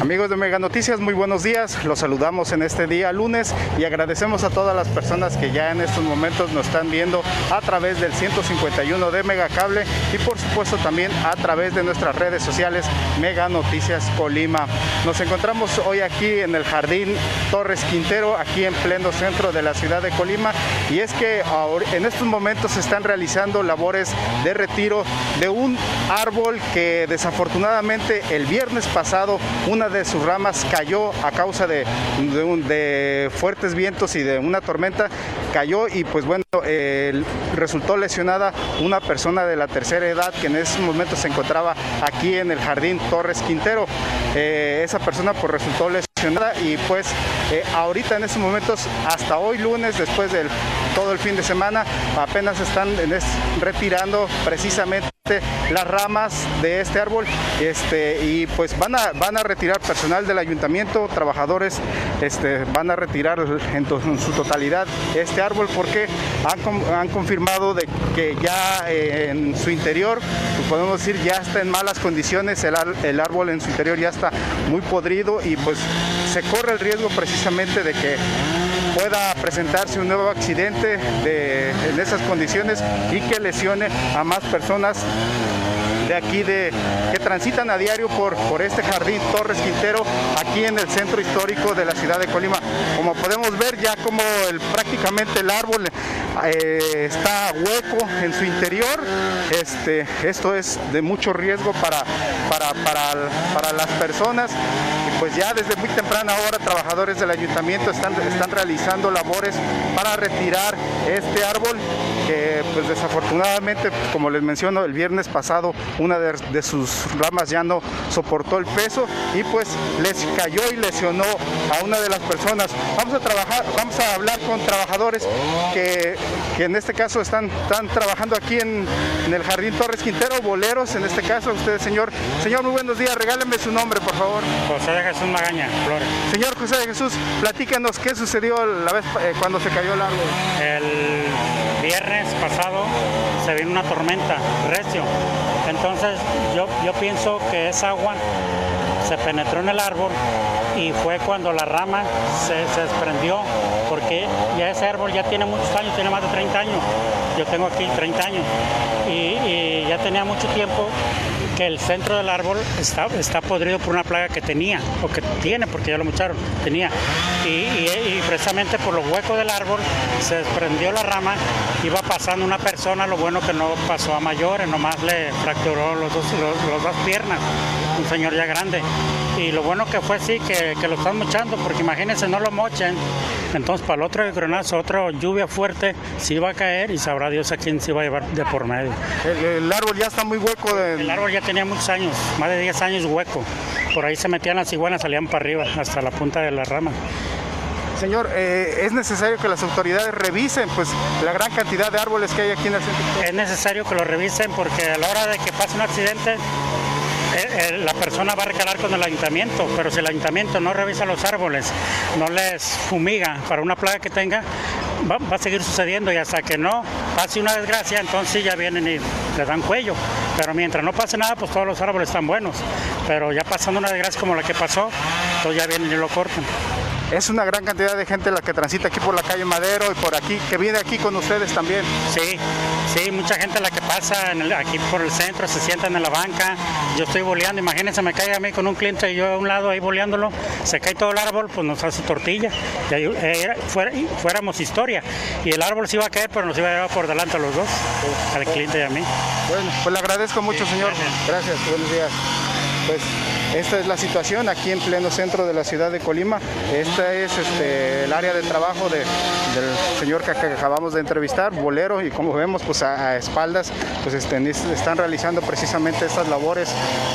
Amigos de Mega Noticias, muy buenos días. Los saludamos en este día lunes y agradecemos a todas las personas que ya en estos momentos nos están viendo a través del 151 de Mega Cable y por supuesto también a través de nuestras redes sociales Mega Noticias Colima. Nos encontramos hoy aquí en el Jardín Torres Quintero, aquí en pleno centro de la ciudad de Colima y es que en estos momentos se están realizando labores de retiro de un árbol que desafortunadamente el viernes pasado una de sus ramas cayó a causa de, de, fuertes vientos y de una tormenta, cayó y pues bueno, resultó lesionada una persona de la tercera edad que en ese momento se encontraba aquí en el jardín Torres Quintero. Eh, esa persona pues resultó lesionada y pues eh, ahorita en estos momentos, hasta hoy lunes, después del todo el fin de semana, apenas están retirando precisamente las ramas de este árbol este, y pues van a, van a retirar personal del ayuntamiento, trabajadores este, van a retirar en, su totalidad este árbol. Porque han, confirmado de que ya eh, en su interior, pues podemos decir, ya está en malas condiciones, el árbol en su interior ya está muy podrido y pues se corre el riesgo precisamente de que pueda presentarse un nuevo accidente en esas condiciones y que lesione a más personas de aquí de que transitan a diario por, por este jardín Torres Quintero aquí en el centro histórico de la ciudad de Colima. Como podemos ver ya como el, prácticamente el árbol eh, está hueco en su interior. Este, esto es de mucho riesgo para, para, para, las personas. Y pues ya desde muy temprana hora trabajadores del ayuntamiento están, están realizando labores para retirar este árbol que pues desafortunadamente, como les menciono, el viernes pasado una de, sus ramas ya no soportó el peso y pues les cayó y lesionó a una de las personas. Vamos a trabajar, vamos a hablar con trabajadores que, en este caso están, están trabajando aquí en, el Jardín Torres Quintero, boleros en este caso, usted señor. Señor, muy buenos días, regáleme su nombre, por favor. José de Jesús Magaña, Flores. Señor José de Jesús, platícanos qué sucedió la vez eh, cuando se cayó el árbol. El viernes pasado se vino una tormenta recio. Entonces yo, yo pienso que esa agua se penetró en el árbol y fue cuando la rama se, desprendió, porque ya ese árbol ya tiene muchos años, tiene más de 30 años. Yo tengo aquí 30 años y ya tenía mucho tiempo que el centro del árbol está, está podrido por una plaga que tenía, o que tiene, porque ya lo mucharon, tenía. Y, precisamente por los huecos del árbol se desprendió la rama, iba pasando una persona, lo bueno que no pasó a mayores, nomás le fracturó los dos, los, piernas, un señor ya grande. Y lo bueno que fue sí, que, lo están mochando, porque imagínense, no lo mochen. Entonces, para el otro gronazo, otra lluvia fuerte, sí iba a caer y sabrá Dios a quién se iba a llevar de por medio. El, árbol ya está muy hueco. El árbol ya tenía muchos años, más de 10 años hueco. Por ahí se metían las iguanas, salían para arriba, hasta la punta de la rama. Señor, eh, es necesario que las autoridades revisen pues la gran cantidad de árboles que hay aquí en el centro. Es necesario que lo revisen porque a la hora de que pase un accidente la persona va a recalar con el ayuntamiento, pero si el ayuntamiento no revisa los árboles, no les fumiga para una plaga que tenga, va, a seguir sucediendo y hasta que no pase una desgracia, entonces ya vienen y le dan cuello. Pero mientras no pase nada, pues todos los árboles están buenos. Pero ya pasando una desgracia como la que pasó, entonces ya vienen y lo cortan. Es una gran cantidad de gente la que transita aquí por la calle Madero y por aquí, que viene aquí con ustedes también. Sí, sí, mucha gente la que pasa aquí por el centro, se sientan en la banca. Yo estoy boleando, imagínense, me cae a mí con un cliente y yo a un lado ahí boleándolo, se cae todo el árbol, pues nos hace tortilla. Y ahí, eh, fuéramos historia. Y el árbol se iba a caer, pero nos iba a llevar por delante a los dos, al cliente y a mí. Bueno, pues le agradezco mucho, señor. Gracias, buenos días. Pues esta es la situación aquí en pleno centro de la ciudad de Colima. Esta es este, el área de trabajo del señor que acabamos de entrevistar, Bolero, y como vemos, pues a, espaldas, pues este, están realizando precisamente estas labores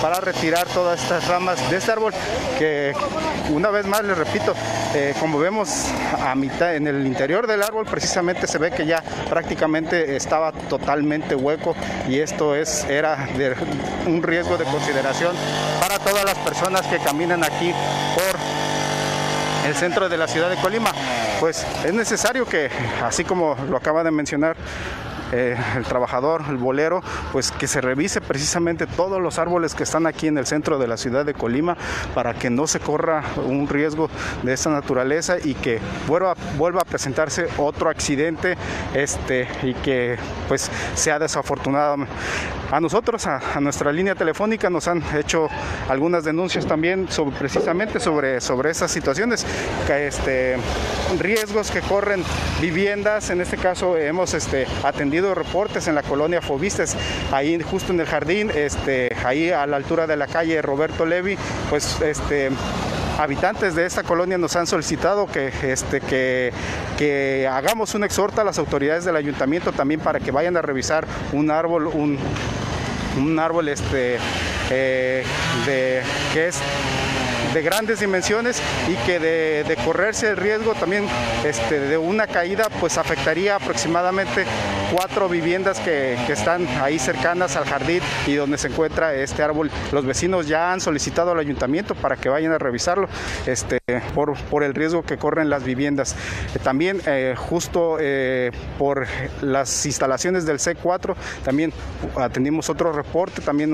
para retirar todas estas ramas de este árbol que una vez más les repito, eh, como vemos a mitad en el interior del árbol precisamente se ve que ya prácticamente estaba totalmente hueco y esto es era un riesgo de consideración para todas las personas que caminan aquí por el centro de la ciudad de Colima. Pues es necesario que, así como lo acaba de mencionar eh, el trabajador, el bolero, pues que se revise precisamente todos los árboles que están aquí en el centro de la ciudad de Colima para que no se corra un riesgo de esta naturaleza y que vuelva, vuelva a presentarse otro accidente este, y que pues sea desafortunado. A nosotros, a, nuestra línea telefónica, nos han hecho algunas denuncias también precisamente sobre, sobre esas situaciones, que, este, riesgos que corren viviendas, en este caso hemos este, atendido reportes en la colonia Fobistes, ahí justo en el jardín, este, ahí a la altura de la calle Roberto Levi, pues habitantes de esta colonia nos han solicitado que, que, que hagamos un exhorto a las autoridades del ayuntamiento también para que vayan a revisar un árbol, un, un árbol este, eh, de, que es de grandes dimensiones y que de, correrse el riesgo también este, de una caída pues afectaría aproximadamente cuatro viviendas que, están ahí cercanas al jardín y donde se encuentra este árbol. Los vecinos ya han solicitado al ayuntamiento para que vayan a revisarlo este, por, por el riesgo que corren las viviendas. Eh, también eh, justo eh, por las instalaciones del C4 también atendimos otro reporte, también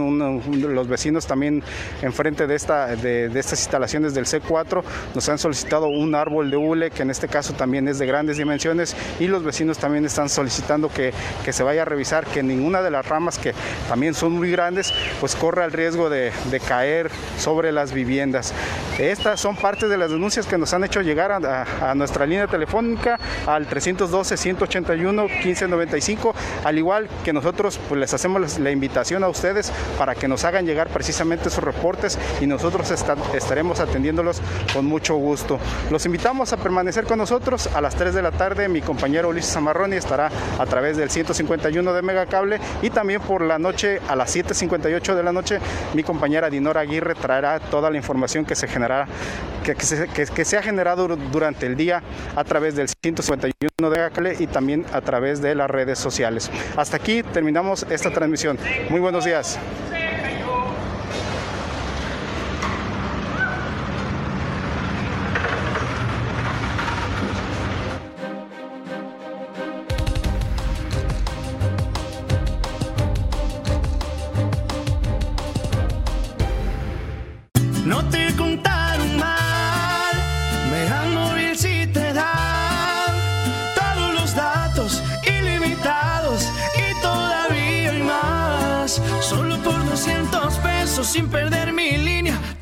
los vecinos también enfrente de, esta, de, de estas instalaciones del C4 nos han solicitado un árbol de hule que en este caso también es de grandes dimensiones y los vecinos también están solicitando que, que se vaya a revisar que ninguna de las ramas que también son muy grandes pues corra el riesgo de, caer sobre las viviendas. Estas son parte de las denuncias que nos han hecho llegar a, a nuestra línea telefónica al 312-181-1595, al igual que nosotros pues les hacemos la invitación a ustedes para que nos hagan llegar precisamente sus reportes y nosotros estaremos atendiéndolos con mucho gusto. Los invitamos a permanecer con nosotros a las 3 de la tarde. Mi compañero Ulises Zamarroni estará a través del 151 de Megacable y también por la noche a las 7.58 de la noche mi compañera Dinora Aguirre traerá toda la información que se generará, que, que, se, ha generado durante el día a través del 151 de Megacable y también a través de las redes sociales. Hasta aquí terminamos esta transmisión. Muy buenos días. Sin perder mi línea.